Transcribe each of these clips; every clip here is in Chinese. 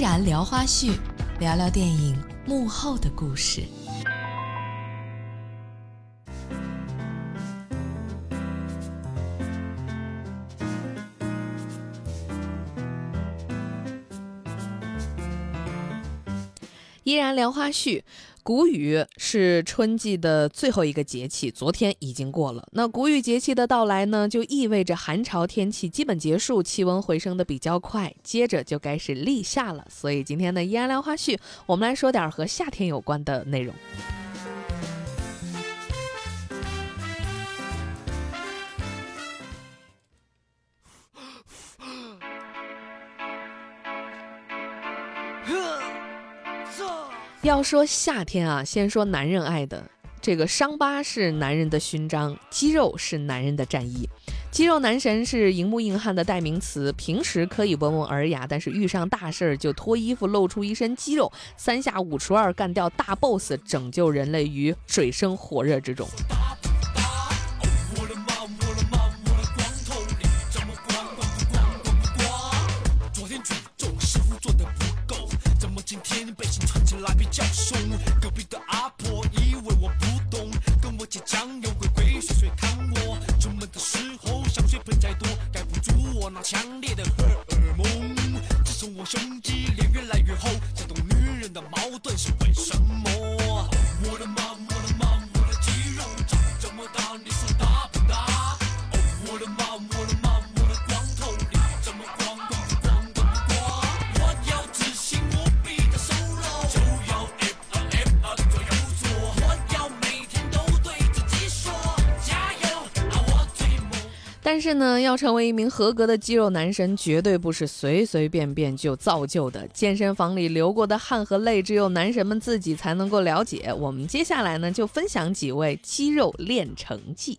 然聊花絮，聊聊电影幕后的故事。依然聊花絮。谷雨是春季的最后一个节气，昨天已经过了。那谷雨节气的到来呢，就意味着寒潮天气基本结束，气温回升的比较快，接着就该是立夏了。所以今天的依然聊花絮，我们来说点和夏天有关的内容。要说夏天啊，先说男人爱的这个伤疤是男人的勋章，肌肉是男人的战衣。肌肉男神是荧幕硬汉的代名词，平时可以温文尔雅，但是遇上大事儿就脱衣服露出一身肌肉，三下五除二干掉大 boss，拯救人类于水深火热之中。叫宋，隔壁的阿婆以为我不懂，跟我结讲又鬼鬼祟祟看我。出门的时候香水喷再多，盖不住我那强烈的荷尔蒙。自从我胸。但是呢，要成为一名合格的肌肉男神，绝对不是随随便便就造就的。健身房里流过的汗和泪，只有男神们自己才能够了解。我们接下来呢，就分享几位肌肉练成记。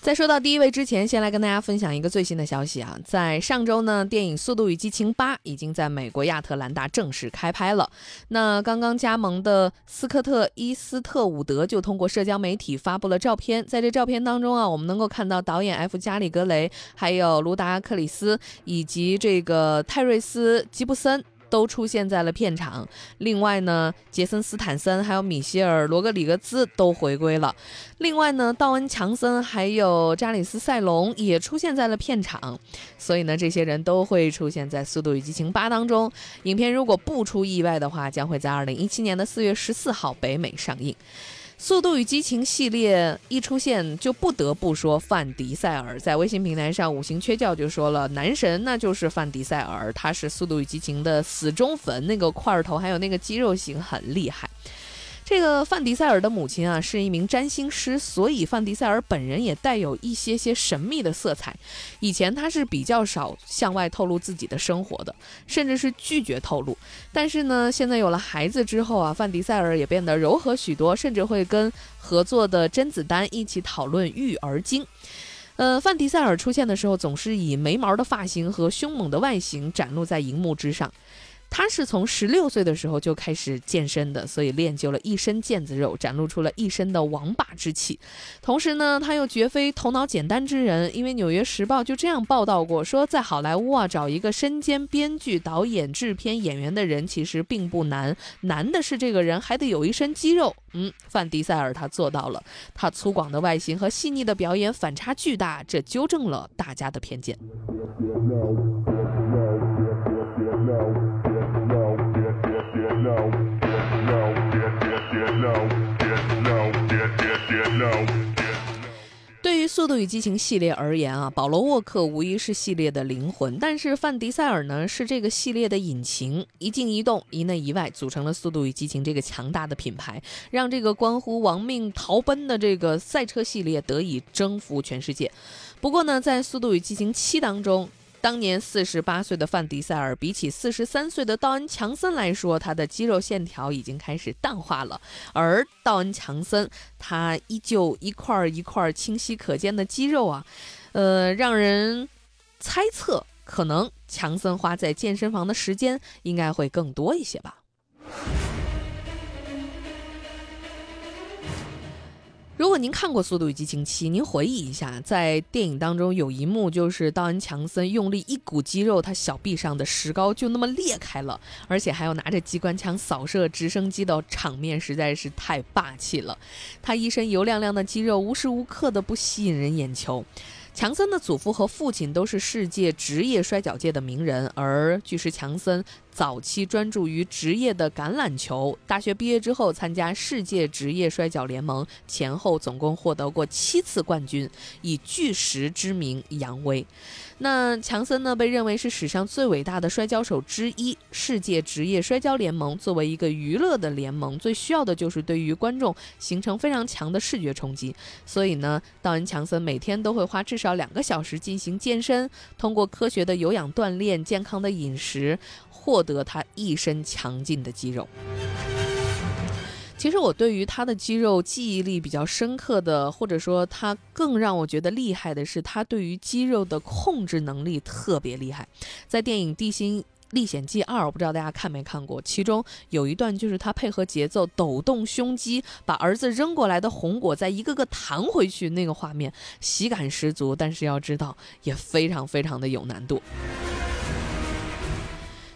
在说到第一位之前，先来跟大家分享一个最新的消息啊，在上周呢，电影《速度与激情八》已经在美国亚特兰大正式开拍了。那刚刚加盟的斯科特·伊斯特伍德就通过社交媒体发布了照片，在这照片当中啊，我们能够看到导演 F 加里格雷，还有卢达克里斯以及这个泰瑞斯吉布森。都出现在了片场。另外呢，杰森斯坦森还有米歇尔罗格里格兹都回归了。另外呢，道恩强森还有扎里斯塞隆也出现在了片场。所以呢，这些人都会出现在《速度与激情八》当中。影片如果不出意外的话，将会在二零一七年的四月十四号北美上映。《速度与激情》系列一出现，就不得不说范迪塞尔。在微信平台上，五行缺觉就说了：“男神那就是范迪塞尔，他是《速度与激情》的死忠粉，那个块头还有那个肌肉型很厉害。”这个范迪塞尔的母亲啊是一名占星师，所以范迪塞尔本人也带有一些些神秘的色彩。以前他是比较少向外透露自己的生活的，甚至是拒绝透露。但是呢，现在有了孩子之后啊，范迪塞尔也变得柔和许多，甚至会跟合作的甄子丹一起讨论育儿经。呃，范迪塞尔出现的时候，总是以没毛的发型和凶猛的外形展露在荧幕之上。他是从十六岁的时候就开始健身的，所以练就了一身腱子肉，展露出了一身的王霸之气。同时呢，他又绝非头脑简单之人，因为《纽约时报》就这样报道过，说在好莱坞啊，找一个身兼编剧、导演、制片、演员的人其实并不难，难的是这个人还得有一身肌肉。嗯，范迪塞尔他做到了，他粗犷的外形和细腻的表演反差巨大，这纠正了大家的偏见。对于《速度与激情》系列而言啊，保罗沃克无疑是系列的灵魂，但是范迪塞尔呢是这个系列的引擎，一静一动，一内一外，组成了《速度与激情》这个强大的品牌，让这个关乎亡命逃奔的这个赛车系列得以征服全世界。不过呢，在《速度与激情七》当中，当年四十八岁的范迪塞尔，比起四十三岁的道恩强森来说，他的肌肉线条已经开始淡化了。而道恩强森，他依旧一块一块清晰可见的肌肉啊，呃，让人猜测，可能强森花在健身房的时间应该会更多一些吧。如果您看过《速度与激情七》，您回忆一下，在电影当中有一幕，就是道恩·强森用力一股肌肉，他小臂上的石膏就那么裂开了，而且还要拿着机关枪扫射直升机的场面，实在是太霸气了。他一身油亮亮的肌肉，无时无刻的不吸引人眼球。强森的祖父和父亲都是世界职业摔跤界的名人，而巨石强森。早期专注于职业的橄榄球，大学毕业之后参加世界职业摔跤联盟，前后总共获得过七次冠军，以巨石之名扬威。那强森呢，被认为是史上最伟大的摔跤手之一。世界职业摔跤联盟作为一个娱乐的联盟，最需要的就是对于观众形成非常强的视觉冲击。所以呢，道恩·强森每天都会花至少两个小时进行健身，通过科学的有氧锻炼、健康的饮食。获得他一身强劲的肌肉。其实我对于他的肌肉记忆力比较深刻的，或者说他更让我觉得厉害的是，他对于肌肉的控制能力特别厉害。在电影《地心历险记二》，我不知道大家看没看过，其中有一段就是他配合节奏抖动胸肌，把儿子扔过来的红果再一个个弹回去，那个画面喜感十足。但是要知道，也非常非常的有难度。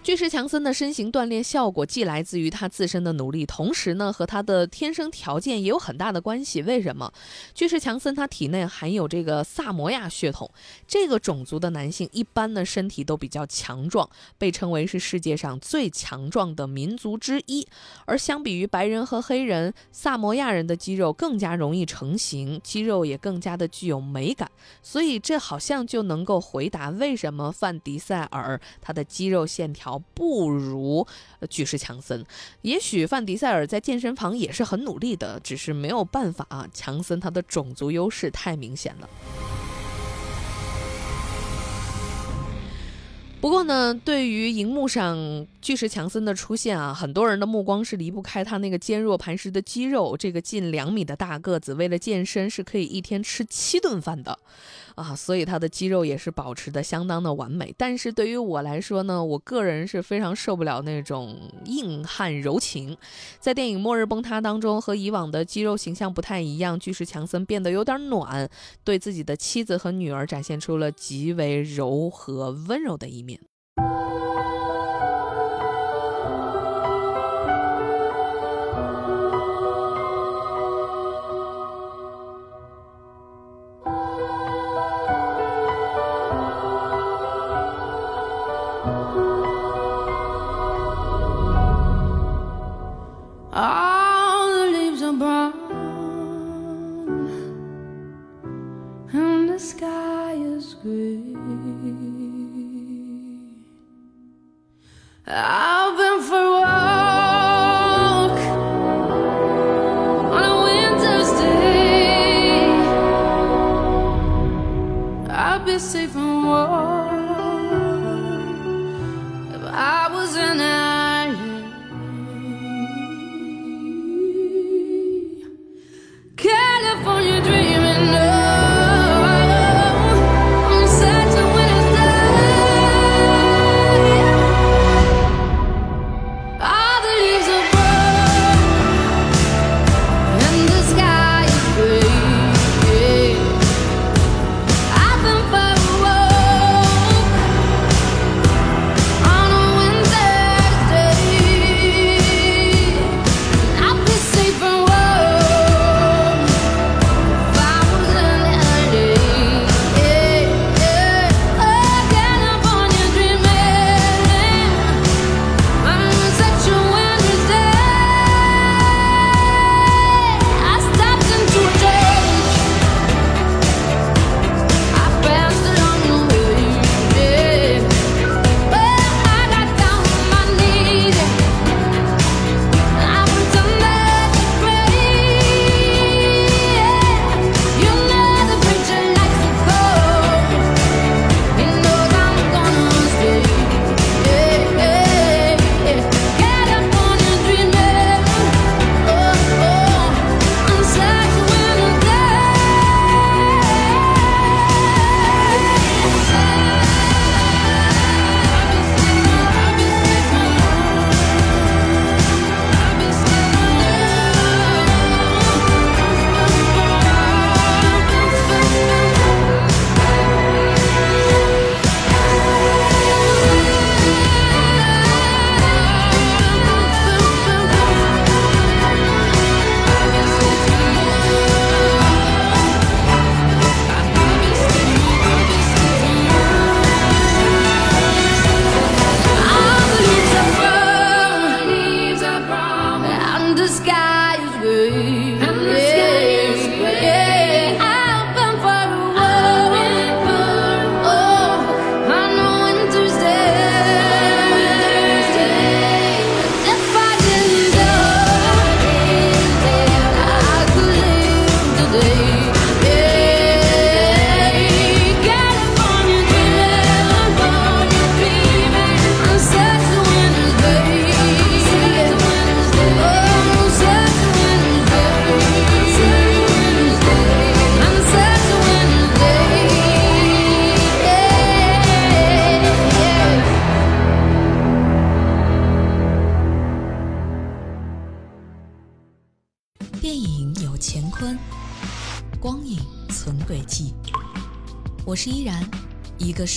巨石强森的身形锻炼效果既来自于他自身的努力，同时呢和他的天生条件也有很大的关系。为什么？巨石强森他体内含有这个萨摩亚血统，这个种族的男性一般呢身体都比较强壮，被称为是世界上最强壮的民族之一。而相比于白人和黑人，萨摩亚人的肌肉更加容易成型，肌肉也更加的具有美感。所以这好像就能够回答为什么范迪塞尔他的肌肉线条。不如巨石强森，也许范迪塞尔在健身房也是很努力的，只是没有办法啊。强森他的种族优势太明显了。不过呢，对于荧幕上巨石强森的出现啊，很多人的目光是离不开他那个坚若磐石的肌肉。这个近两米的大个子，为了健身是可以一天吃七顿饭的。啊，所以他的肌肉也是保持的相当的完美。但是对于我来说呢，我个人是非常受不了那种硬汉柔情。在电影《末日崩塌》当中，和以往的肌肉形象不太一样，巨石强森变得有点暖，对自己的妻子和女儿展现出了极为柔和温柔的一面。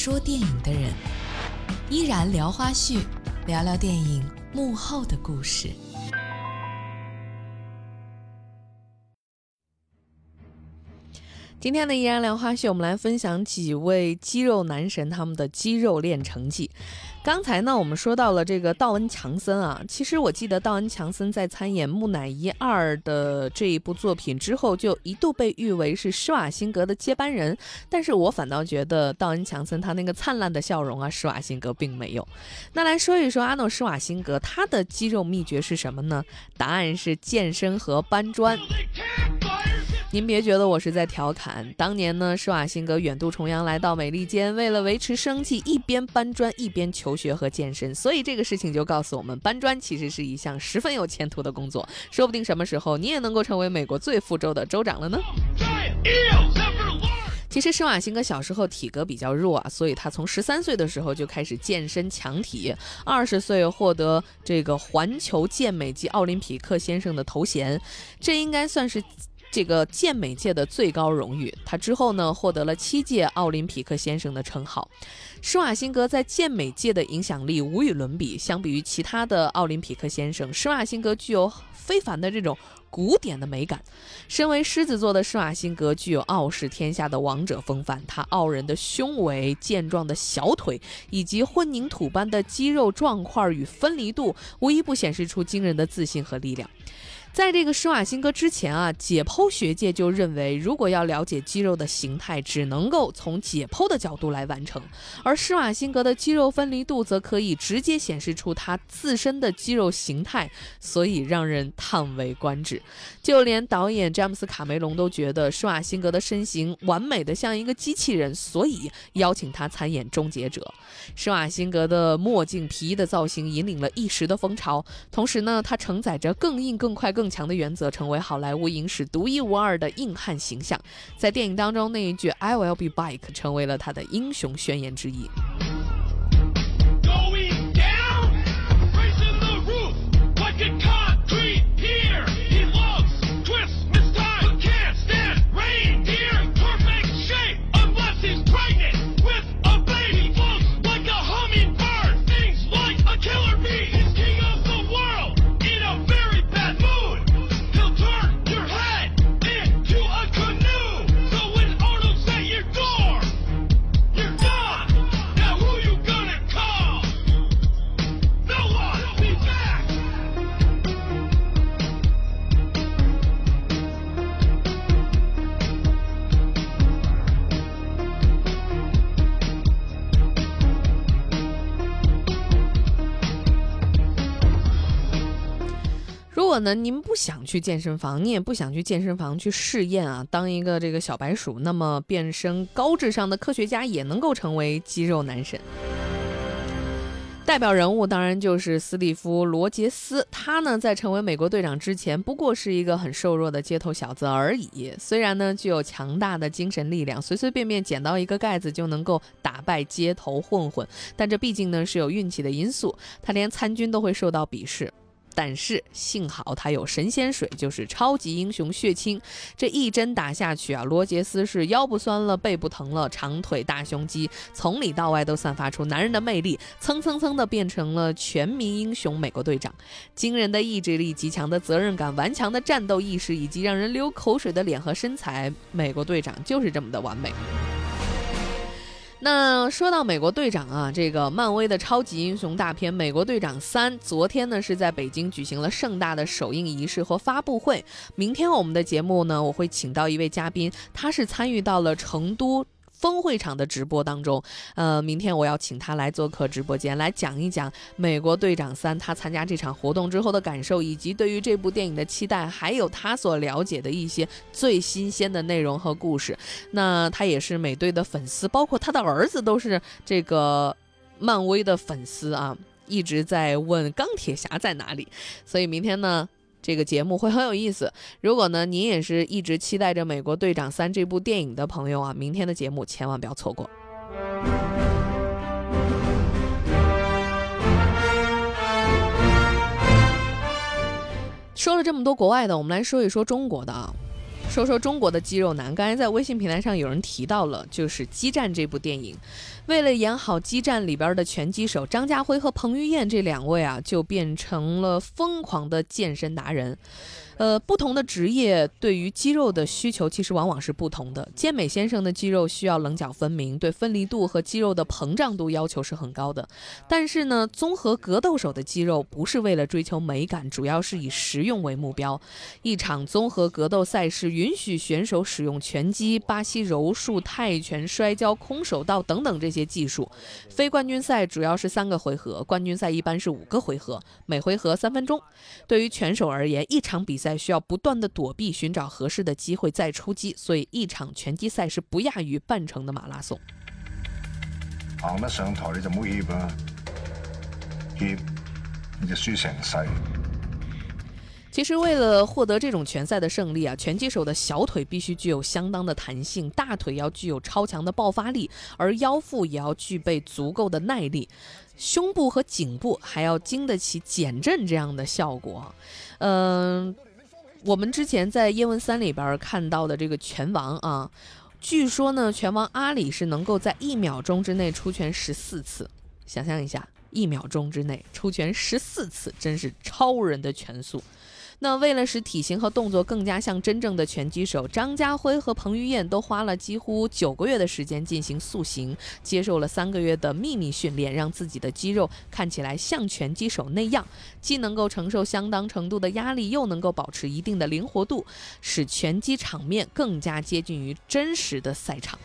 说电影的人。依然聊花絮，聊聊电影幕后的故事。今天的依然聊花絮，我们来分享几位肌肉男神他们的肌肉练成记。刚才呢，我们说到了这个道恩·强森啊。其实我记得道恩·强森在参演《木乃伊二》的这一部作品之后，就一度被誉为是施瓦辛格的接班人。但是我反倒觉得道恩·强森他那个灿烂的笑容啊，施瓦辛格并没有。那来说一说阿诺·施瓦辛格他的肌肉秘诀是什么呢？答案是健身和搬砖。您别觉得我是在调侃，当年呢，施瓦辛格远渡重洋来到美利坚，为了维持生计，一边搬砖一边求学和健身。所以这个事情就告诉我们，搬砖其实是一项十分有前途的工作，说不定什么时候你也能够成为美国最富州的州长了呢。其实施瓦辛格小时候体格比较弱啊，所以他从十三岁的时候就开始健身强体，二十岁获得这个环球健美及奥林匹克先生的头衔，这应该算是。这个健美界的最高荣誉，他之后呢获得了七届奥林匹克先生的称号。施瓦辛格在健美界的影响力无与伦比，相比于其他的奥林匹克先生，施瓦辛格具有非凡的这种古典的美感。身为狮子座的施瓦辛格具有傲视天下的王者风范，他傲人的胸围、健壮的小腿以及混凝土般的肌肉状块与分离度，无一不显示出惊人的自信和力量。在这个施瓦辛格之前啊，解剖学界就认为，如果要了解肌肉的形态，只能够从解剖的角度来完成。而施瓦辛格的肌肉分离度则可以直接显示出他自身的肌肉形态，所以让人叹为观止。就连导演詹姆斯卡梅隆都觉得施瓦辛格的身形完美的像一个机器人，所以邀请他参演《终结者》。施瓦辛格的墨镜皮衣的造型引领了一时的风潮，同时呢，他承载着更硬、更快、更更强的原则成为好莱坞影史独一无二的硬汉形象，在电影当中那一句 "I will be back" 成为了他的英雄宣言之一。可能您不想去健身房，你也不想去健身房去试验啊，当一个这个小白鼠，那么变身高智商的科学家也能够成为肌肉男神。代表人物当然就是斯蒂夫·罗杰斯，他呢在成为美国队长之前，不过是一个很瘦弱的街头小子而已。虽然呢具有强大的精神力量，随随便便捡到一个盖子就能够打败街头混混，但这毕竟呢是有运气的因素，他连参军都会受到鄙视。但是幸好他有神仙水，就是超级英雄血清。这一针打下去啊，罗杰斯是腰不酸了，背不疼了，长腿大胸肌，从里到外都散发出男人的魅力，蹭蹭蹭的变成了全民英雄美国队长。惊人的意志力，极强的责任感，顽强的战斗意识，以及让人流口水的脸和身材，美国队长就是这么的完美。那说到美国队长啊，这个漫威的超级英雄大片《美国队长三》，昨天呢是在北京举行了盛大的首映仪式和发布会。明天我们的节目呢，我会请到一位嘉宾，他是参与到了成都。峰会场的直播当中，呃，明天我要请他来做客直播间，来讲一讲《美国队长三》他参加这场活动之后的感受，以及对于这部电影的期待，还有他所了解的一些最新鲜的内容和故事。那他也是美队的粉丝，包括他的儿子都是这个漫威的粉丝啊，一直在问钢铁侠在哪里。所以明天呢？这个节目会很有意思。如果呢，您也是一直期待着《美国队长三》这部电影的朋友啊，明天的节目千万不要错过。说了这么多国外的，我们来说一说中国的啊。说说中国的肌肉男。刚才在微信平台上有人提到了，就是《激战》这部电影，为了演好《激战》里边的拳击手张家辉和彭于晏这两位啊，就变成了疯狂的健身达人。呃，不同的职业对于肌肉的需求其实往往是不同的。健美先生的肌肉需要棱角分明，对分离度和肌肉的膨胀度要求是很高的。但是呢，综合格斗手的肌肉不是为了追求美感，主要是以实用为目标。一场综合格斗赛事允许选手使用拳击、巴西柔术、泰拳、摔跤、空手道等等这些些技术。非冠军赛主要是三个回合，冠军赛一般是五个回合，每回合三分钟。对于拳手而言，一场比赛。需要不断的躲避，寻找合适的机会再出击，所以一场拳击赛是不亚于半程的马拉松。行得上台你就唔好怯啊，怯你就输成世。其实为了获得这种拳赛的胜利啊，拳击手的小腿必须具有相当的弹性，大腿要具有超强的爆发力，而腰腹也要具备足够的耐力，胸部和颈部还要经得起减震这样的效果。嗯。我们之前在《叶问三》里边看到的这个拳王啊，据说呢，拳王阿里是能够在一秒钟之内出拳十四次。想象一下，一秒钟之内出拳十四次，真是超人的拳速。那为了使体型和动作更加像真正的拳击手，张家辉和彭于晏都花了几乎九个月的时间进行塑形，接受了三个月的秘密训练，让自己的肌肉看起来像拳击手那样，既能够承受相当程度的压力，又能够保持一定的灵活度，使拳击场面更加接近于真实的赛场。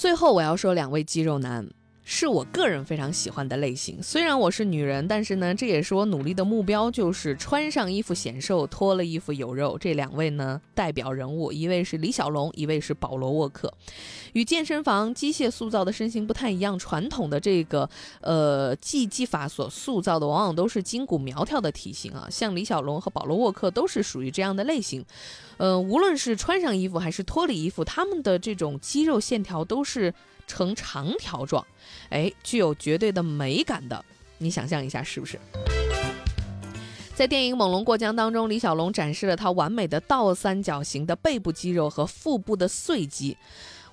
最后我要说两位肌肉男，是我个人非常喜欢的类型。虽然我是女人，但是呢，这也是我努力的目标，就是穿上衣服显瘦，脱了衣服有肉。这两位呢，代表人物，一位是李小龙，一位是保罗沃克。与健身房机械塑造的身形不太一样，传统的这个呃技技法所塑造的，往往都是筋骨苗条的体型啊。像李小龙和保罗沃克都是属于这样的类型。呃，无论是穿上衣服还是脱了衣服，他们的这种肌肉线条都是呈长条状，哎，具有绝对的美感的。你想象一下，是不是？在电影《猛龙过江》当中，李小龙展示了他完美的倒三角形的背部肌肉和腹部的碎肌。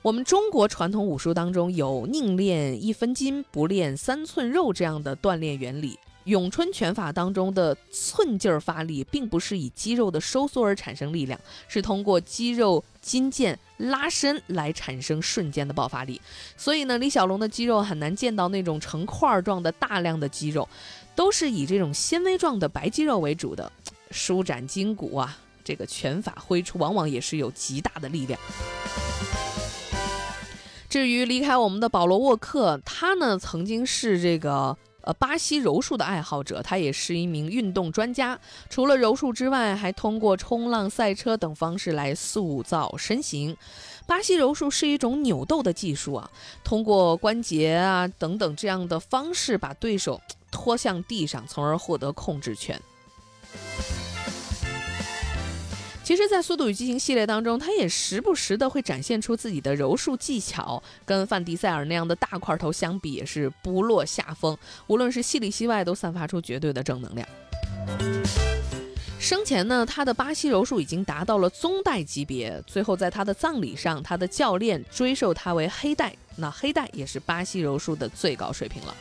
我们中国传统武术当中有“宁练一分筋，不练三寸肉”这样的锻炼原理。咏春拳法当中的寸劲儿发力，并不是以肌肉的收缩而产生力量，是通过肌肉筋腱拉伸来产生瞬间的爆发力。所以呢，李小龙的肌肉很难见到那种成块状的大量的肌肉，都是以这种纤维状的白肌肉为主的，舒展筋骨啊。这个拳法挥出往往也是有极大的力量。至于离开我们的保罗沃克，他呢曾经是这个。呃，巴西柔术的爱好者，他也是一名运动专家。除了柔术之外，还通过冲浪、赛车等方式来塑造身形。巴西柔术是一种扭斗的技术啊，通过关节啊等等这样的方式，把对手 拖向地上，从而获得控制权。其实，在《速度与激情》系列当中，他也时不时的会展现出自己的柔术技巧，跟范迪塞尔那样的大块头相比，也是不落下风。无论是戏里戏外，都散发出绝对的正能量。生前呢，他的巴西柔术已经达到了宗带级别，最后在他的葬礼上，他的教练追授他为黑带，那黑带也是巴西柔术的最高水平了。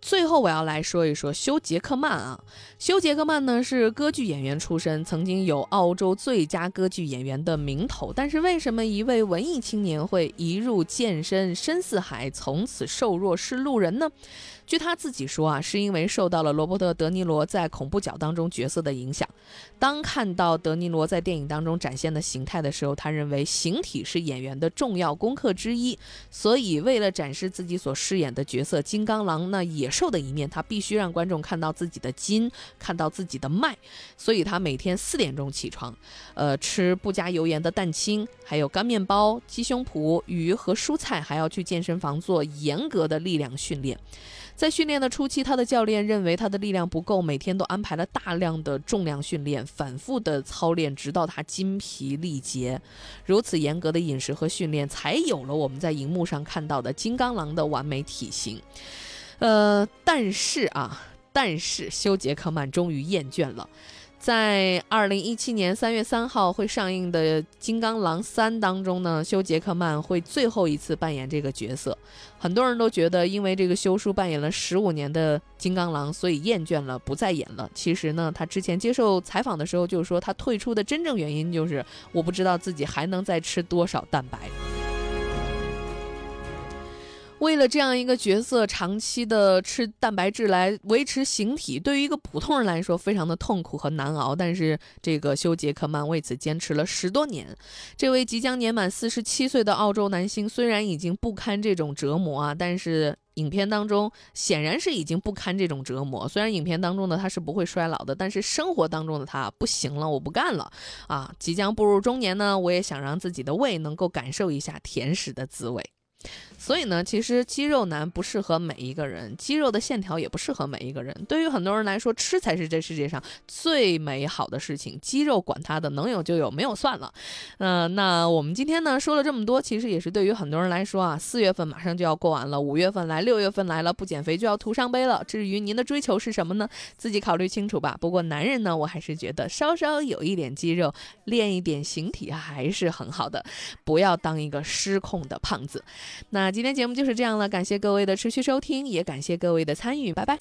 最后我要来说一说休·杰克曼啊，休·杰克曼呢是歌剧演员出身，曾经有澳洲最佳歌剧演员的名头。但是为什么一位文艺青年会一入健身深似海，从此瘦弱是路人呢？据他自己说啊，是因为受到了罗伯特·德尼罗在《恐怖角》当中角色的影响。当看到德尼罗在电影当中展现的形态的时候，他认为形体是演员的重要功课之一，所以为了展示自己所饰演的角色金刚狼，那野兽。的一面，他必须让观众看到自己的筋，看到自己的脉，所以他每天四点钟起床，呃，吃不加油盐的蛋清，还有干面包、鸡胸脯、鱼和蔬菜，还要去健身房做严格的力量训练。在训练的初期，他的教练认为他的力量不够，每天都安排了大量的重量训练，反复的操练，直到他筋疲力竭。如此严格的饮食和训练，才有了我们在荧幕上看到的金刚狼的完美体型。呃，但是啊，但是休·杰克曼终于厌倦了。在二零一七年三月三号会上映的《金刚狼三》当中呢，休·杰克曼会最后一次扮演这个角色。很多人都觉得，因为这个休叔扮演了十五年的金刚狼，所以厌倦了，不再演了。其实呢，他之前接受采访的时候就说，他退出的真正原因就是我不知道自己还能再吃多少蛋白。为了这样一个角色，长期的吃蛋白质来维持形体，对于一个普通人来说非常的痛苦和难熬。但是这个休·杰克曼为此坚持了十多年。这位即将年满四十七岁的澳洲男星，虽然已经不堪这种折磨啊，但是影片当中显然是已经不堪这种折磨。虽然影片当中的他是不会衰老的，但是生活当中的他不行了，我不干了啊！即将步入中年呢，我也想让自己的胃能够感受一下甜食的滋味。所以呢，其实肌肉男不适合每一个人，肌肉的线条也不适合每一个人。对于很多人来说，吃才是这世界上最美好的事情。肌肉管他的，能有就有，没有算了。嗯，那我们今天呢说了这么多，其实也是对于很多人来说啊，四月份马上就要过完了，五月份来，六月份来了，不减肥就要徒伤悲了。至于您的追求是什么呢？自己考虑清楚吧。不过男人呢，我还是觉得稍稍有一点肌肉，练一点形体还是很好的，不要当一个失控的胖子。那。今天节目就是这样了，感谢各位的持续收听，也感谢各位的参与，拜拜。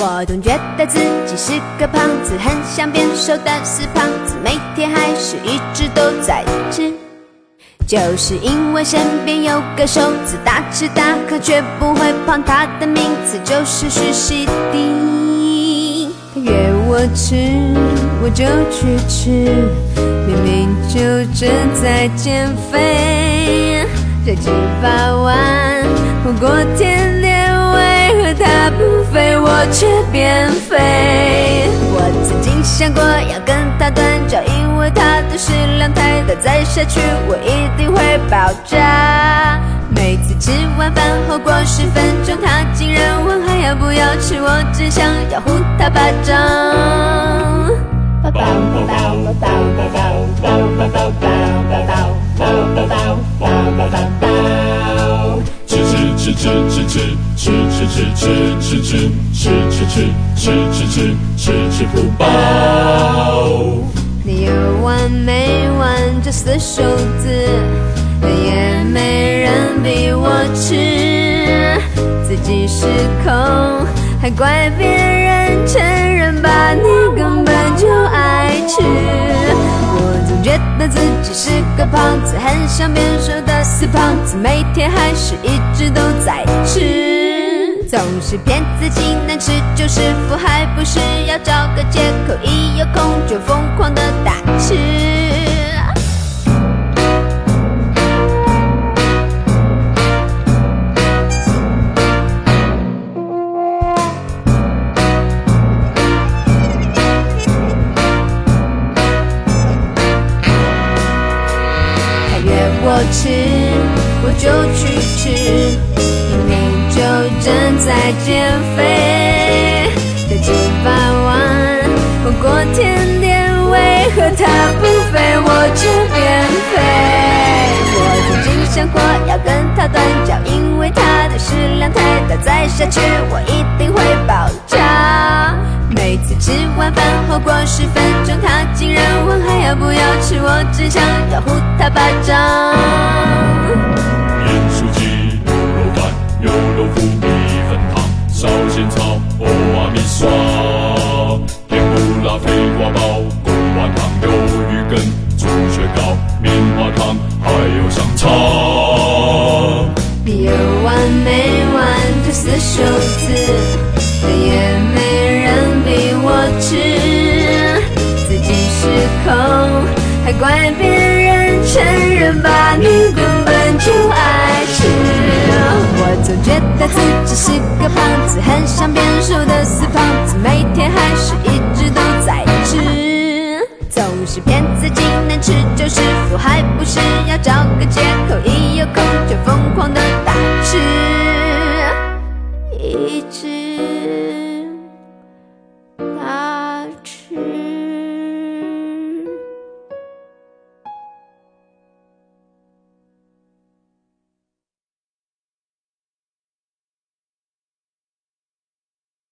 我总觉得自己是个胖子，很想变瘦但是胖子，每天还是一直都在吃。就是因为身边有个瘦子，大吃大喝却不会胖，他的名字就是徐熙娣。他约我吃，我就去吃，明明就正在减肥，这几百万火锅甜它不肥，我却变肥？我曾经想过要跟他断交，因为他的食量太大，再下去我一定会爆炸。每次吃完饭后过十分钟，他竟然问还要不要吃，我只想要呼他巴掌。吃吃吃吃吃吃吃吃吃吃吃吃吃吃吃吃吃吃不饱。你有完没完这死瘦子，也没人比我吃，自己失控还怪别人，承认吧，你根本就爱吃。觉得自己是个胖子，很想变瘦的死胖子，每天还是一直都在吃，总是骗自己能吃就是福，还不是要找个借口，一有空就疯狂的大吃。吃，我就去吃，明明就正在减肥。这几百万火锅甜点，为何它不肥，我却变肥？我曾经想过要跟他断交，因为他的食量太大，再下去我一定会爆炸。每次吃完饭后过十分钟，他竟然问还要不要吃，我只想要呼他巴掌。盐酥鸡、卤肉饭、油豆腐、米粉汤、烧仙草、欧阿米刷、甜不辣肥瓜包、贡丸汤、鱿鱼羹、猪血糕、棉花糖，还有香肠。有完没完？这四数字，怪别人，承认吧，你根本就爱吃。我总觉得自己是个胖子，很想变瘦的死胖子，每天还是一直都在吃，总是骗自己能吃就是福，还不是要找个借口，一有空就疯狂的大吃，一直。